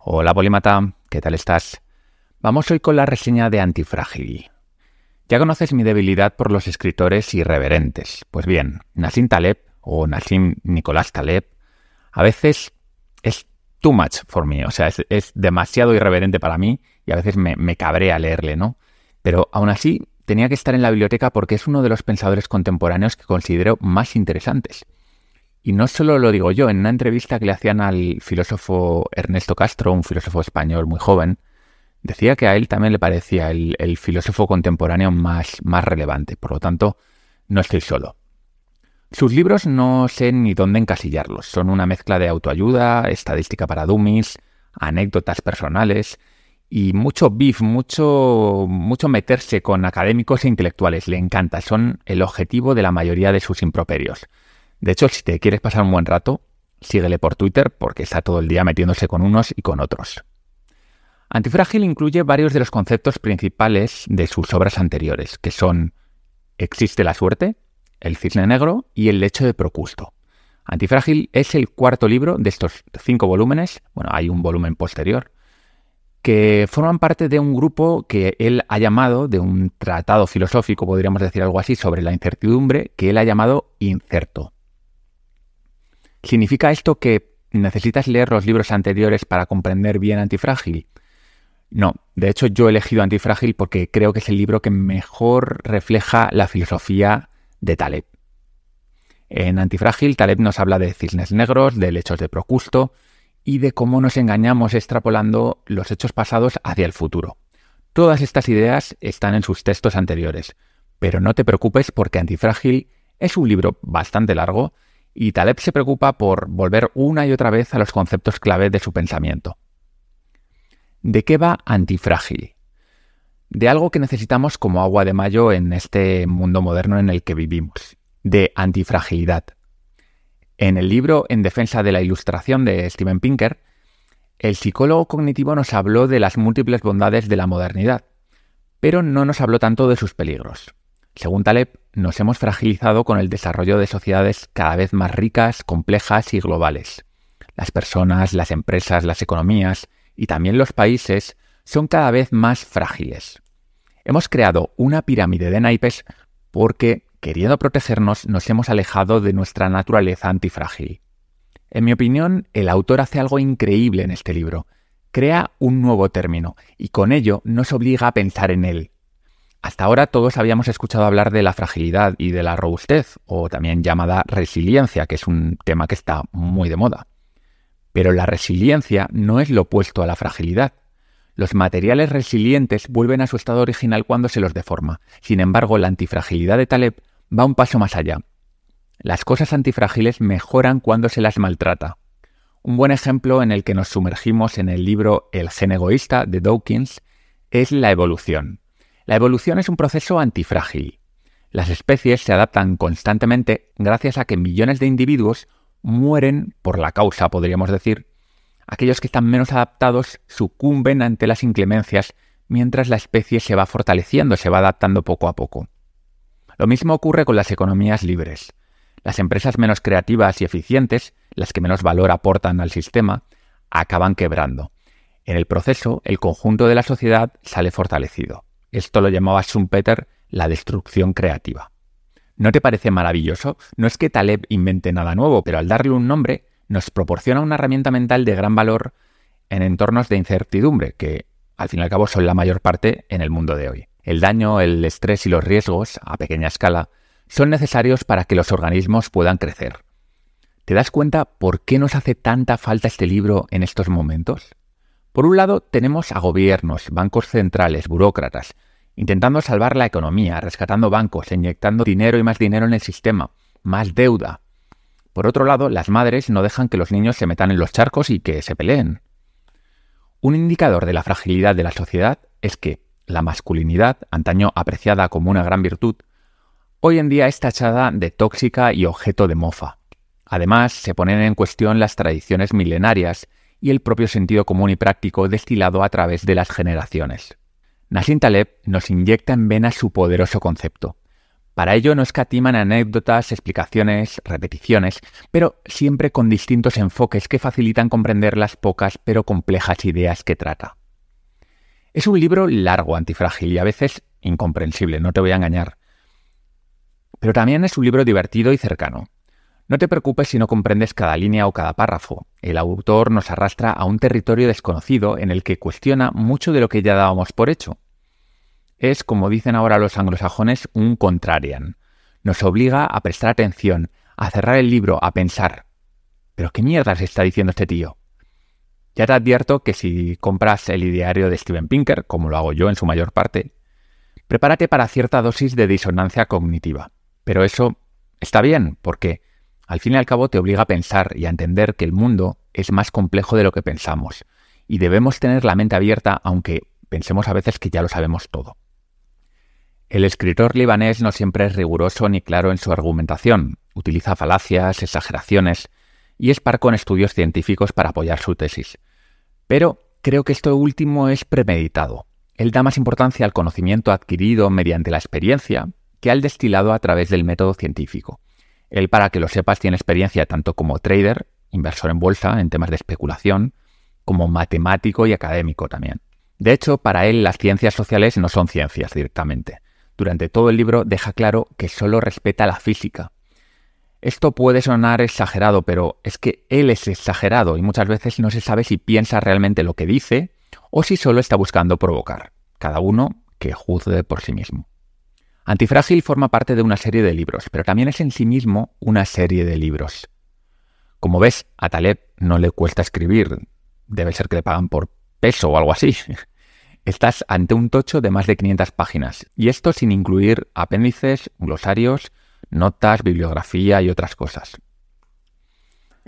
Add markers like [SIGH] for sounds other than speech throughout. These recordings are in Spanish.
Hola Polímata, ¿qué tal estás? Vamos hoy con la reseña de Antifrágil. Ya conoces mi debilidad por los escritores irreverentes. Pues bien, Nassim Taleb o Nassim Nicolás Taleb a veces es too much for me, o sea, es, demasiado irreverente para mí y a veces me, me cabrea leerle, ¿no? Pero aún así tenía que estar en la biblioteca porque es uno de los pensadores contemporáneos que considero más interesantes. Y no solo lo digo yo, en una entrevista que le hacían al filósofo Ernesto Castro, un filósofo español muy joven, decía que a él también le parecía el, filósofo contemporáneo más, más relevante. Por lo tanto, no estoy solo. Sus libros no sé ni dónde encasillarlos. Son una mezcla de autoayuda, estadística para dummies, anécdotas personales y mucho beef, mucho, mucho meterse con académicos e intelectuales. Le encanta, son el objetivo de la mayoría de sus improperios. De hecho, si te quieres pasar un buen rato, síguele por Twitter porque está todo el día metiéndose con unos y con otros. Antifrágil incluye varios de los conceptos principales de sus obras anteriores, que son Existe la suerte, El cisne negro y El lecho de Procusto. Antifrágil es el cuarto libro de estos cinco volúmenes, bueno, hay un volumen posterior, que forman parte de un grupo que él ha llamado, de un tratado filosófico, podríamos decir algo así, sobre la incertidumbre, que él ha llamado Incerto. ¿Significa esto que necesitas leer los libros anteriores para comprender bien Antifrágil? No, de hecho yo he elegido Antifrágil porque creo que es el libro que mejor refleja la filosofía de Taleb. En Antifrágil, Taleb nos habla de cisnes negros, de lechos de Procusto y de cómo nos engañamos extrapolando los hechos pasados hacia el futuro. Todas estas ideas están en sus textos anteriores, pero no te preocupes porque Antifrágil es un libro bastante largo y Taleb se preocupa por volver una y otra vez a los conceptos clave de su pensamiento. ¿De qué va Antifrágil? De algo que necesitamos como agua de mayo en este mundo moderno en el que vivimos, de antifragilidad. En el libro En defensa de la ilustración de Steven Pinker, el psicólogo cognitivo nos habló de las múltiples bondades de la modernidad, pero no nos habló tanto de sus peligros. Según Taleb, nos hemos fragilizado con el desarrollo de sociedades cada vez más ricas, complejas y globales. Las personas, las empresas, las economías, y también los países son cada vez más frágiles. Hemos creado una pirámide de naipes porque, queriendo protegernos, nos hemos alejado de nuestra naturaleza antifrágil. En mi opinión, el autor hace algo increíble en este libro. Crea un nuevo término y con ello nos obliga a pensar en él. Hasta ahora todos habíamos escuchado hablar de la fragilidad y de la robustez, o también llamada resiliencia, que es un tema que está muy de moda. Pero la resiliencia no es lo opuesto a la fragilidad. Los materiales resilientes vuelven a su estado original cuando se los deforma. Sin embargo, la antifragilidad de Taleb va un paso más allá. Las cosas antifrágiles mejoran cuando se las maltrata. Un buen ejemplo en el que nos sumergimos en el libro El gen egoísta de Dawkins es la evolución. La evolución es un proceso antifrágil. Las especies se adaptan constantemente gracias a que millones de individuos mueren por la causa, podríamos decir. Aquellos que están menos adaptados sucumben ante las inclemencias mientras la especie se va fortaleciendo, se va adaptando poco a poco. Lo mismo ocurre con las economías libres. Las empresas menos creativas y eficientes, las que menos valor aportan al sistema, acaban quebrando. En el proceso, el conjunto de la sociedad sale fortalecido. Esto lo llamaba Schumpeter la destrucción creativa. ¿No te parece maravilloso? No es que Taleb invente nada nuevo, pero al darle un nombre nos proporciona una herramienta mental de gran valor en entornos de incertidumbre, que al fin y al cabo son la mayor parte en el mundo de hoy. El daño, el estrés y los riesgos, a pequeña escala, son necesarios para que los organismos puedan crecer. ¿Te das cuenta por qué nos hace tanta falta este libro en estos momentos? Por un lado, tenemos a gobiernos, bancos centrales, burócratas, intentando salvar la economía, rescatando bancos, inyectando dinero y más dinero en el sistema, más deuda. Por otro lado, las madres no dejan que los niños se metan en los charcos y que se peleen. Un indicador de la fragilidad de la sociedad es que la masculinidad, antaño apreciada como una gran virtud, hoy en día es tachada de tóxica y objeto de mofa. Además, se ponen en cuestión las tradiciones milenarias y el propio sentido común y práctico destilado a través de las generaciones. Nassim Taleb nos inyecta en vena su poderoso concepto. Para ello no escatiman anécdotas, explicaciones, repeticiones, pero siempre con distintos enfoques que facilitan comprender las pocas pero complejas ideas que trata. Es un libro largo, antifrágil y a veces incomprensible, no te voy a engañar. Pero también es un libro divertido y cercano. No te preocupes si no comprendes cada línea o cada párrafo. El autor nos arrastra a un territorio desconocido en el que cuestiona mucho de lo que ya dábamos por hecho es, como dicen ahora los anglosajones, un contrarian. Nos obliga a prestar atención, a cerrar el libro, a pensar. ¿Pero qué mierdas está diciendo este tío? Ya te advierto que si compras el ideario de Steven Pinker, como lo hago yo en su mayor parte, prepárate para cierta dosis de disonancia cognitiva. Pero eso está bien, porque al fin y al cabo te obliga a pensar y a entender que el mundo es más complejo de lo que pensamos, y debemos tener la mente abierta aunque pensemos a veces que ya lo sabemos todo. El escritor libanés no siempre es riguroso ni claro en su argumentación, utiliza falacias, exageraciones y es par con estudios científicos para apoyar su tesis. Pero creo que esto último es premeditado. Él da más importancia al conocimiento adquirido mediante la experiencia que al destilado a través del método científico. Él, para que lo sepas, tiene experiencia tanto como trader, inversor en bolsa, en temas de especulación, como matemático y académico también. De hecho, para él las ciencias sociales no son ciencias directamente durante todo el libro deja claro que solo respeta la física. Esto puede sonar exagerado, pero es que él es exagerado y muchas veces no se sabe si piensa realmente lo que dice o si solo está buscando provocar. Cada uno que juzgue por sí mismo. Antifrágil forma parte de una serie de libros, pero también es en sí mismo una serie de libros. Como ves, a Taleb no le cuesta escribir. Debe ser que le pagan por peso o algo así. [LAUGHS] Estás ante un tocho de más de 500 páginas, y esto sin incluir apéndices, glosarios, notas, bibliografía y otras cosas.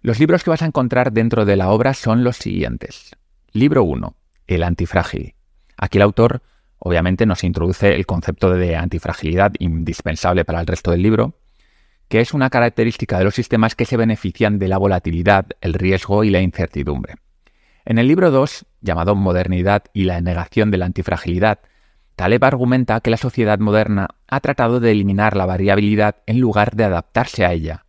Los libros que vas a encontrar dentro de la obra son los siguientes. Libro 1. El antifrágil. Aquí el autor obviamente nos introduce el concepto de antifragilidad indispensable para el resto del libro, que es una característica de los sistemas que se benefician de la volatilidad, el riesgo y la incertidumbre. En el libro 2, llamado Modernidad y la negación de la antifragilidad, Taleb argumenta que la sociedad moderna ha tratado de eliminar la variabilidad en lugar de adaptarse a ella.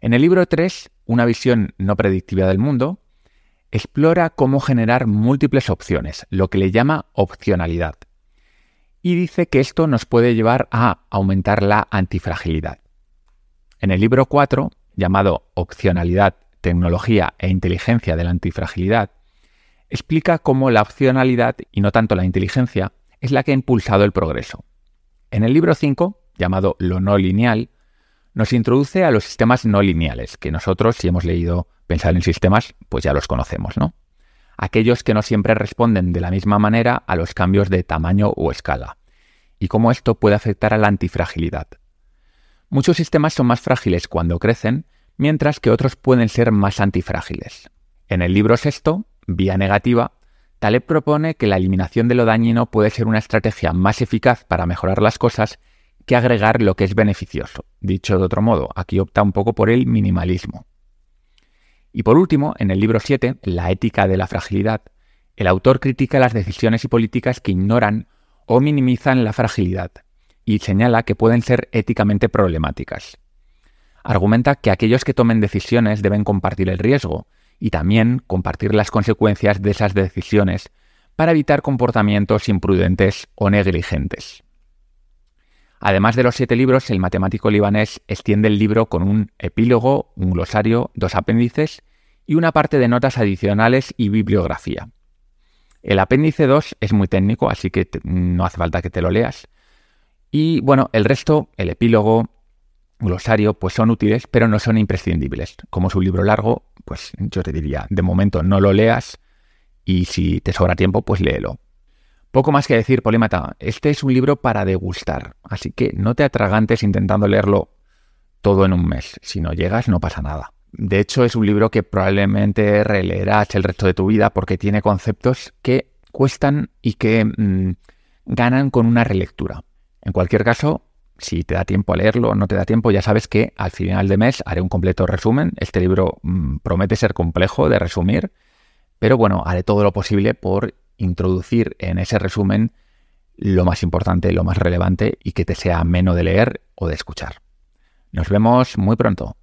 En el libro 3, Una visión no predictiva del mundo, explora cómo generar múltiples opciones, lo que le llama opcionalidad. Y dice que esto nos puede llevar a aumentar la antifragilidad. En el libro 4, llamado Opcionalidad, Tecnología e Inteligencia de la Antifragilidad, explica cómo la opcionalidad y no tanto la inteligencia es la que ha impulsado el progreso. En el libro 5, llamado Lo no lineal, nos introduce a los sistemas no lineales, que nosotros, si hemos leído Pensar en sistemas, pues ya los conocemos, ¿no? Aquellos que no siempre responden de la misma manera a los cambios de tamaño o escala, y cómo esto puede afectar a la antifragilidad. Muchos sistemas son más frágiles cuando crecen, mientras que otros pueden ser más antifrágiles. En el libro sexto, vía negativa, Taleb propone que la eliminación de lo dañino puede ser una estrategia más eficaz para mejorar las cosas que agregar lo que es beneficioso. Dicho de otro modo, aquí opta un poco por el minimalismo. Y por último, en el libro 7, La ética de la fragilidad, el autor critica las decisiones y políticas que ignoran o minimizan la fragilidad y señala que pueden ser éticamente problemáticas. Argumenta que aquellos que tomen decisiones deben compartir el riesgo y también compartir las consecuencias de esas decisiones para evitar comportamientos imprudentes o negligentes. Además de los siete libros, el matemático libanés extiende el libro con un epílogo, un glosario, dos apéndices y una parte de notas adicionales y bibliografía. El apéndice 2 es muy técnico, así que no hace falta que te lo leas. Y bueno, el resto, el epílogo, glosario, pues son útiles, pero no son imprescindibles. Como es un libro largo, pues yo te diría, de momento no lo leas y si te sobra tiempo, pues léelo. Poco más que decir, Polímata, este es un libro para degustar, así que no te atragantes intentando leerlo todo en un mes. Si no llegas, no pasa nada. De hecho, es un libro que probablemente releerás el resto de tu vida porque tiene conceptos que cuestan y que mm, ganan con una relectura. En cualquier caso, si te da tiempo a leerlo o no te da tiempo, ya sabes que al final de mes haré un completo resumen. Este libro mm, promete ser complejo de resumir, pero bueno, haré todo lo posible por introducir en ese resumen lo más importante, lo más relevante y que te sea ameno de leer o de escuchar. Nos vemos muy pronto.